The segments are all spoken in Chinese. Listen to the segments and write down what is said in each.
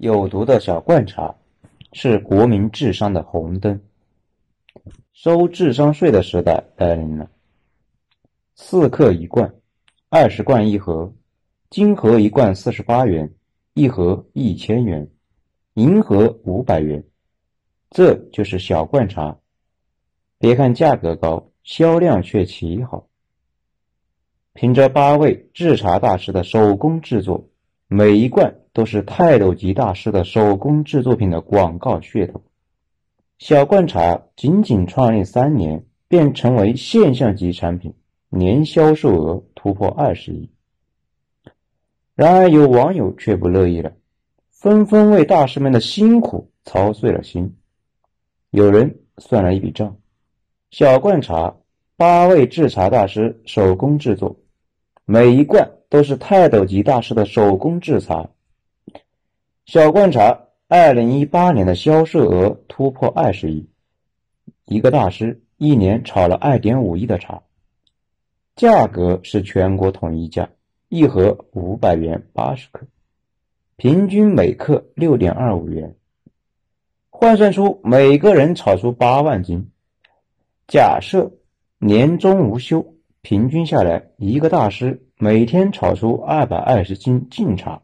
有毒的小罐茶是国民智商的红灯，收智商税的时代来临了。四克一罐，二十罐一盒，金盒一罐四十八元，一盒一千元，银盒五百元，这就是小罐茶。别看价格高，销量却奇好。凭着八位制茶大师的手工制作，每一罐。都是泰斗级大师的手工制作品的广告噱头。小罐茶仅仅创立三年，便成为现象级产品，年销售额突破二十亿。然而，有网友却不乐意了，纷纷为大师们的辛苦操碎了心。有人算了一笔账：小罐茶八位制茶大师手工制作，每一罐都是泰斗级大师的手工制茶。小罐茶二零一八年的销售额突破二十亿，一个大师一年炒了二点五亿的茶，价格是全国统一价，一盒五百元八十克，平均每克六点二五元，换算出每个人炒出八万斤。假设年终无休，平均下来，一个大师每天炒出二百二十斤净茶。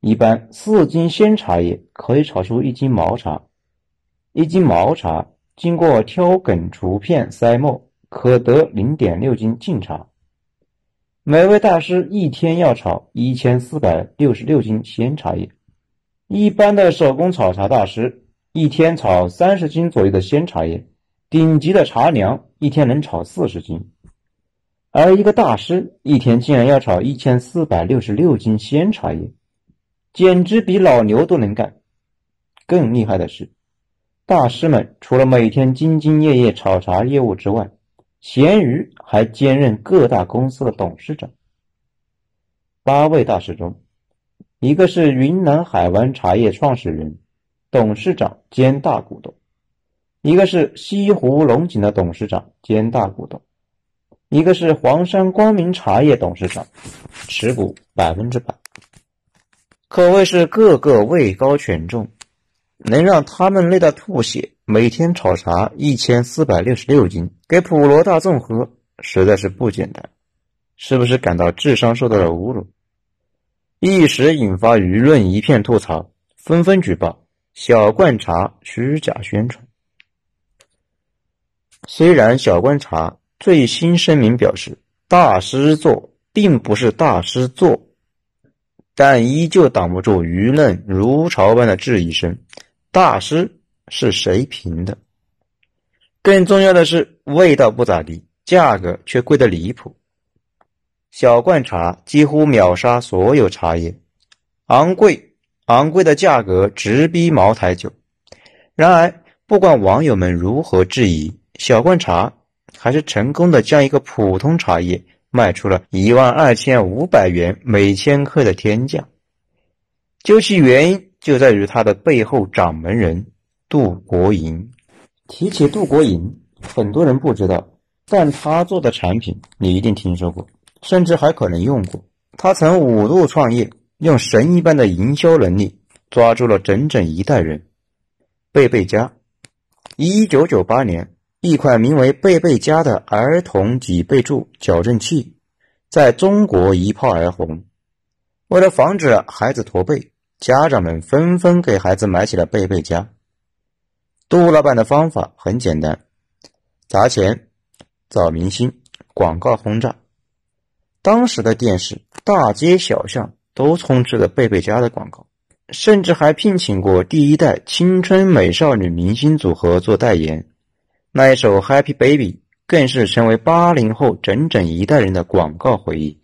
一般四斤鲜茶叶可以炒出一斤毛茶，一斤毛茶经过挑梗除片筛末，可得零点六斤净茶。每位大师一天要炒一千四百六十六斤鲜茶叶，一般的手工炒茶大师一天炒三十斤左右的鲜茶叶，顶级的茶娘一天能炒四十斤，而一个大师一天竟然要炒一千四百六十六斤鲜茶叶。简直比老牛都能干。更厉害的是，大师们除了每天兢兢业业炒茶业务之外，闲鱼还兼任各大公司的董事长。八位大师中，一个是云南海湾茶叶创始人、董事长兼大股东；一个是西湖龙井的董事长兼大股东；一个是黄山光明茶叶董事长，持股百分之百。可谓是个个位高权重，能让他们累到吐血，每天炒茶一千四百六十六斤给普罗大众喝，实在是不简单。是不是感到智商受到了侮辱？一时引发舆论一片吐槽，纷纷举报小罐茶虚假宣传。虽然小罐茶最新声明表示，大师做并不是大师做。但依旧挡不住舆论如潮般的质疑声：“大师是谁评的？”更重要的是，味道不咋地，价格却贵得离谱。小罐茶几乎秒杀所有茶叶，昂贵昂贵的价格直逼茅台酒。然而，不管网友们如何质疑，小罐茶还是成功的将一个普通茶叶。卖出了一万二千五百元每千克的天价，究其原因，就在于他的背后掌门人杜国营。提起杜国营，很多人不知道，但他做的产品你一定听说过，甚至还可能用过。他曾五度创业，用神一般的营销能力抓住了整整一代人。贝贝佳，一九九八年。一款名为贝贝佳的儿童脊背柱矫正器，在中国一炮而红。为了防止孩子驼背，家长们纷纷给孩子买起了贝贝佳。杜老板的方法很简单：砸钱、找明星、广告轰炸。当时的电视大街小巷都充斥着贝贝佳的广告，甚至还聘请过第一代青春美少女明星组合做代言。那一首《Happy Baby》更是成为八零后整整一代人的广告回忆。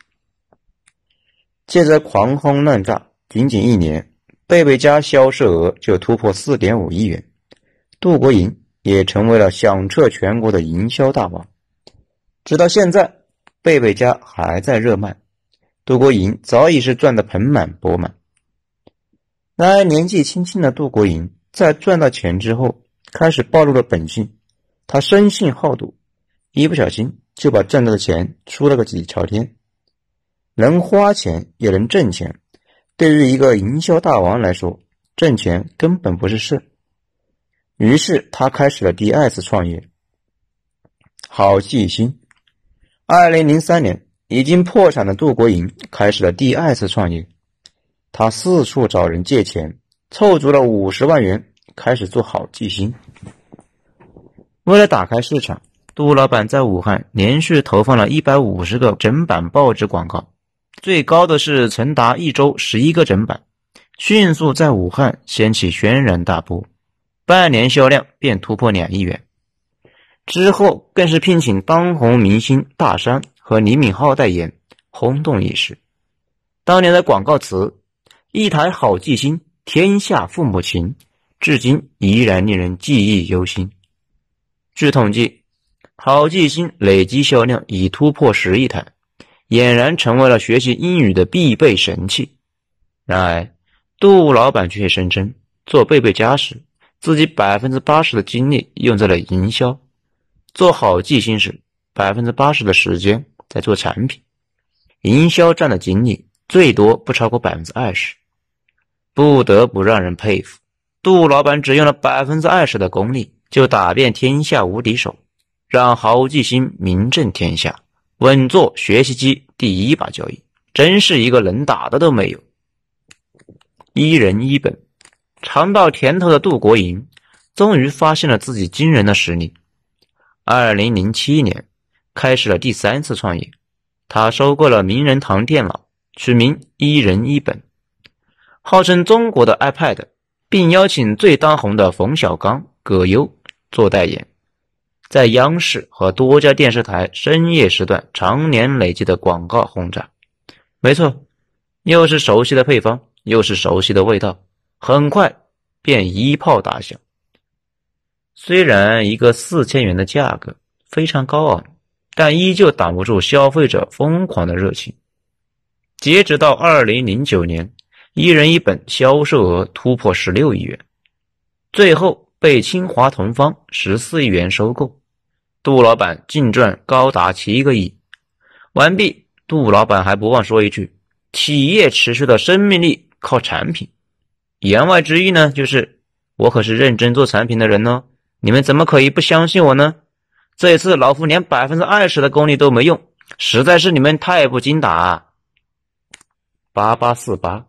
借着狂轰滥炸，仅仅一年，贝贝佳销售额就突破四点五亿元，杜国营也成为了响彻全国的营销大王。直到现在，贝贝佳还在热卖，杜国营早已是赚得盆满钵满。然而，年纪轻轻的杜国营在赚到钱之后，开始暴露了本性。他生性好赌，一不小心就把挣到的钱输了个底朝天。能花钱也能挣钱，对于一个营销大王来说，挣钱根本不是事。于是他开始了第二次创业。好记星，二零零三年已经破产的杜国营开始了第二次创业。他四处找人借钱，凑足了五十万元，开始做好记星。为了打开市场，杜老板在武汉连续投放了一百五十个整版报纸广告，最高的是曾达一周十一个整版，迅速在武汉掀起轩然大波，半年销量便突破两亿元。之后更是聘请当红明星大山和李敏镐代言，轰动一时。当年的广告词“一台好记星，天下父母情”，至今依然令人记忆犹新。据统计，好记星累计销量已突破十亿台，俨然成为了学习英语的必备神器。然而，杜老板却声称，做贝贝家时，自己百分之八十的精力用在了营销；做好记星时，百分之八十的时间在做产品。营销占的精力最多不超过百分之二十，不得不让人佩服。杜老板只用了百分之二十的功力。就打遍天下无敌手，让好记星名震天下，稳坐学习机第一把交椅，真是一个能打的都没有。一人一本，尝到甜头的杜国营，终于发现了自己惊人的实力。二零零七年，开始了第三次创业，他收购了名人堂电脑，取名一人一本，号称中国的 iPad，并邀请最当红的冯小刚、葛优。做代言，在央视和多家电视台深夜时段常年累积的广告轰炸，没错，又是熟悉的配方，又是熟悉的味道，很快便一炮打响。虽然一个四千元的价格非常高昂，但依旧挡不住消费者疯狂的热情。截止到二零零九年，一人一本销售额突破十六亿元，最后。被清华同方十四亿元收购，杜老板净赚高达七个亿。完毕，杜老板还不忘说一句：“企业持续的生命力靠产品。”言外之意呢，就是我可是认真做产品的人哦，你们怎么可以不相信我呢？这一次老夫连百分之二十的功力都没用，实在是你们太不经打。八八四八，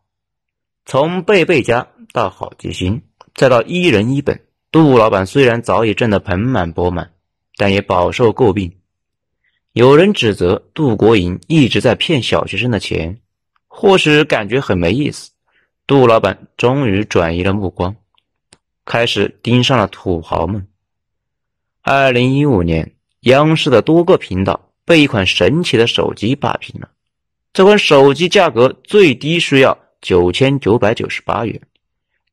从贝贝家到好记星，再到一人一本。杜老板虽然早已挣得盆满钵满，但也饱受诟病。有人指责杜国营一直在骗小学生的钱，或许感觉很没意思。杜老板终于转移了目光，开始盯上了土豪们。二零一五年，央视的多个频道被一款神奇的手机霸屏了。这款手机价格最低需要九千九百九十八元，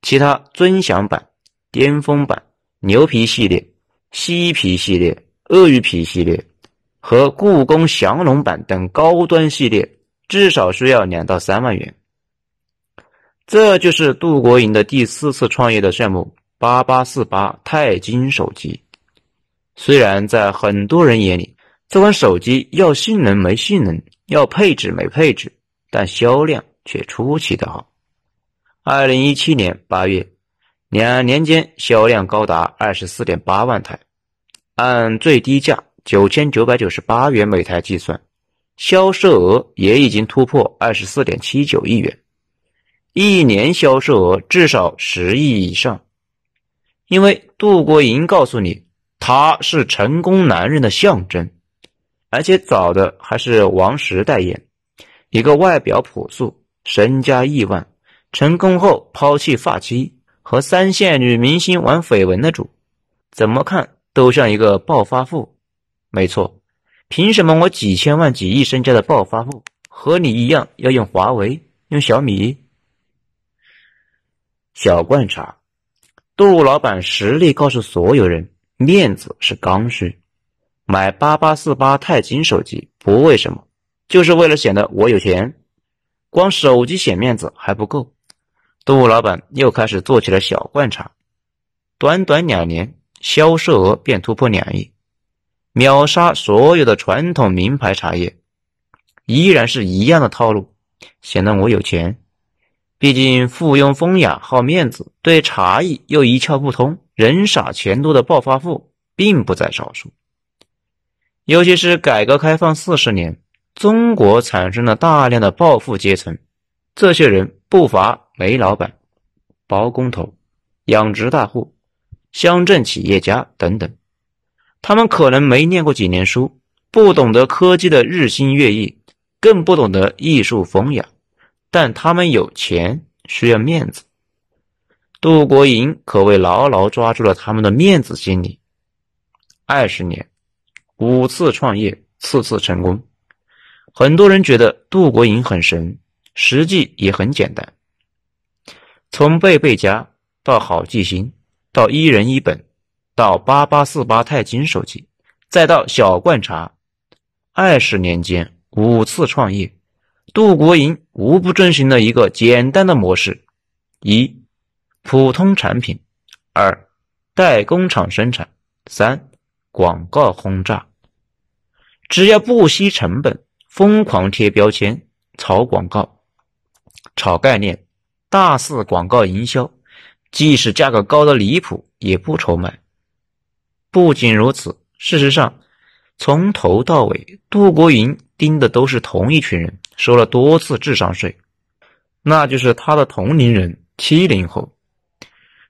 其他尊享版。巅峰版、牛皮系列、西皮系列、鳄鱼皮系列和故宫降龙版等高端系列，至少需要两到三万元。这就是杜国营的第四次创业的项目——八八四八钛金手机。虽然在很多人眼里，这款手机要性能没性能，要配置没配置，但销量却出奇的好。二零一七年八月。两年间销量高达二十四点八万台，按最低价九千九百九十八元每台计算，销售额也已经突破二十四点七九亿元，一年销售额至少十亿以上。因为杜国营告诉你，他是成功男人的象征，而且找的还是王石代言，一个外表朴素、身家亿万、成功后抛弃发妻。和三线女明星玩绯闻的主，怎么看都像一个暴发户。没错，凭什么我几千万、几亿身家的暴发户和你一样要用华为、用小米？小观察，杜老板实力告诉所有人，面子是刚需。买八八四八钛金手机不为什么，就是为了显得我有钱。光手机显面子还不够。杜老板又开始做起了小罐茶，短短两年，销售额便突破两亿，秒杀所有的传统名牌茶叶。依然是一样的套路，显得我有钱。毕竟附庸风雅、好面子、对茶艺又一窍不通、人傻钱多的暴发户并不在少数。尤其是改革开放四十年，中国产生了大量的暴富阶层，这些人不乏煤老板、包工头、养殖大户、乡镇企业家等等。他们可能没念过几年书，不懂得科技的日新月异，更不懂得艺术风雅。但他们有钱，需要面子。杜国营可谓牢牢抓住了他们的面子心理。二十年，五次创业，次次成功。很多人觉得杜国营很神，实际也很简单。从贝贝家到好记星，到一人一本，到八八四八钛金手机，再到小罐茶，二十年间五次创业。杜国营无不遵循了一个简单的模式：一、普通产品；二、代工厂生产；三、广告轰炸。只要不惜成本，疯狂贴标签、炒广告、炒概念，大肆广告营销，即使价格高的离谱，也不愁卖。不仅如此，事实上，从头到尾，杜国营盯的都是同一群人。收了多次智商税，那就是他的同龄人七零后。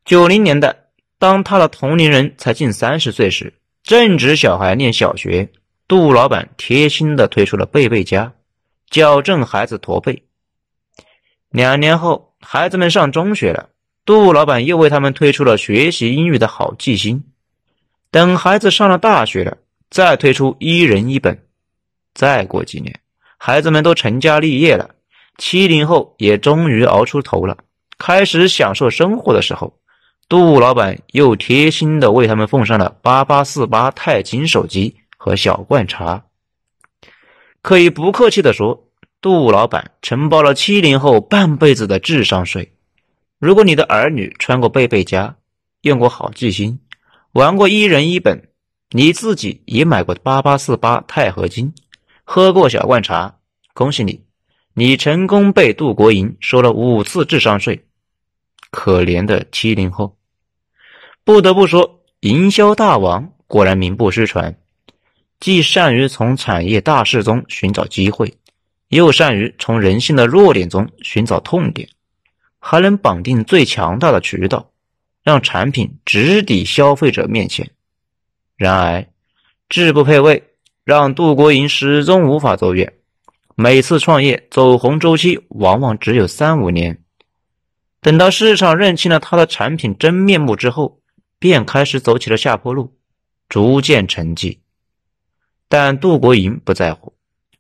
九零年代，当他的同龄人才近三十岁时，正值小孩念小学，杜老板贴心的推出了贝贝家，矫正孩子驼背。两年后，孩子们上中学了，杜老板又为他们推出了学习英语的好记星。等孩子上了大学了，再推出一人一本。再过几年。孩子们都成家立业了，七零后也终于熬出头了，开始享受生活的时候，杜老板又贴心的为他们奉上了八八四八钛金手机和小罐茶。可以不客气的说，杜老板承包了七零后半辈子的智商税。如果你的儿女穿过贝贝家，用过好记星，玩过一人一本，你自己也买过八八四八钛合金。喝过小罐茶，恭喜你，你成功被杜国营收了五次智商税。可怜的七零后，不得不说，营销大王果然名不虚传，既善于从产业大势中寻找机会，又善于从人性的弱点中寻找痛点，还能绑定最强大的渠道，让产品直抵消费者面前。然而，质不配位。让杜国营始终无法走远，每次创业走红周期往往只有三五年，等到市场认清了他的产品真面目之后，便开始走起了下坡路，逐渐沉寂。但杜国营不在乎，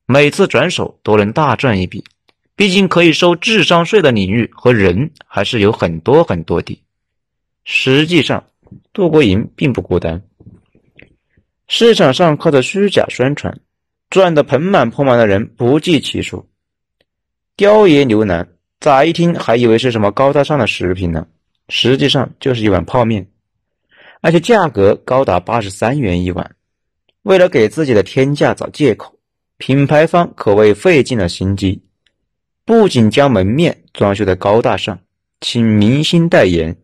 每次转手都能大赚一笔，毕竟可以收智商税的领域和人还是有很多很多的。实际上，杜国营并不孤单。市场上靠着虚假宣传赚得盆满钵满的人不计其数。雕爷牛腩，乍一听还以为是什么高大上的食品呢，实际上就是一碗泡面，而且价格高达八十三元一碗。为了给自己的天价找借口，品牌方可谓费尽了心机，不仅将门面装修的高大上，请明星代言，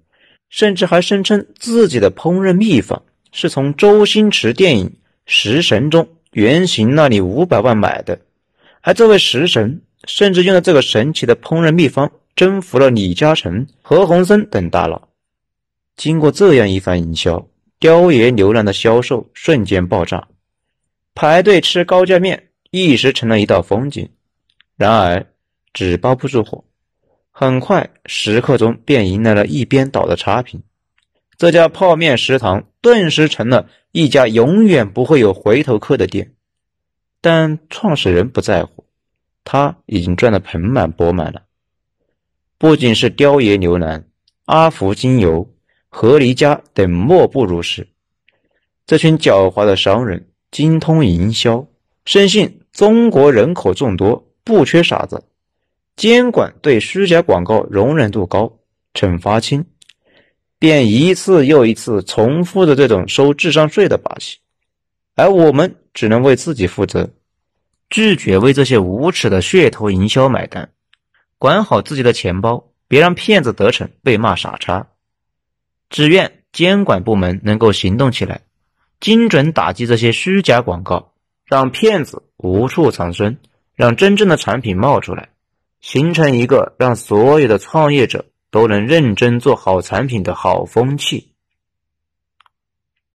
甚至还声称自己的烹饪秘方。是从周星驰电影《食神》中原型那里五百万买的，而这位食神甚至用了这个神奇的烹饪秘方征服了李嘉诚、何鸿燊等大佬。经过这样一番营销，雕爷牛腩的销售瞬间爆炸，排队吃高价面一时成了一道风景。然而，纸包不住火，很快食客中便迎来了一边倒的差评。这家泡面食堂顿时成了一家永远不会有回头客的店，但创始人不在乎，他已经赚得盆满钵满了。不仅是雕爷牛腩、阿福精油、和梨家等莫不如是。这群狡猾的商人精通营销，深信中国人口众多，不缺傻子，监管对虚假广告容忍度高，惩罚轻。便一次又一次重复着这种收智商税的把戏，而我们只能为自己负责，拒绝为这些无耻的噱头营销买单，管好自己的钱包，别让骗子得逞，被骂傻叉。只愿监管部门能够行动起来，精准打击这些虚假广告，让骗子无处藏身，让真正的产品冒出来，形成一个让所有的创业者都能认真做好产品的好风气。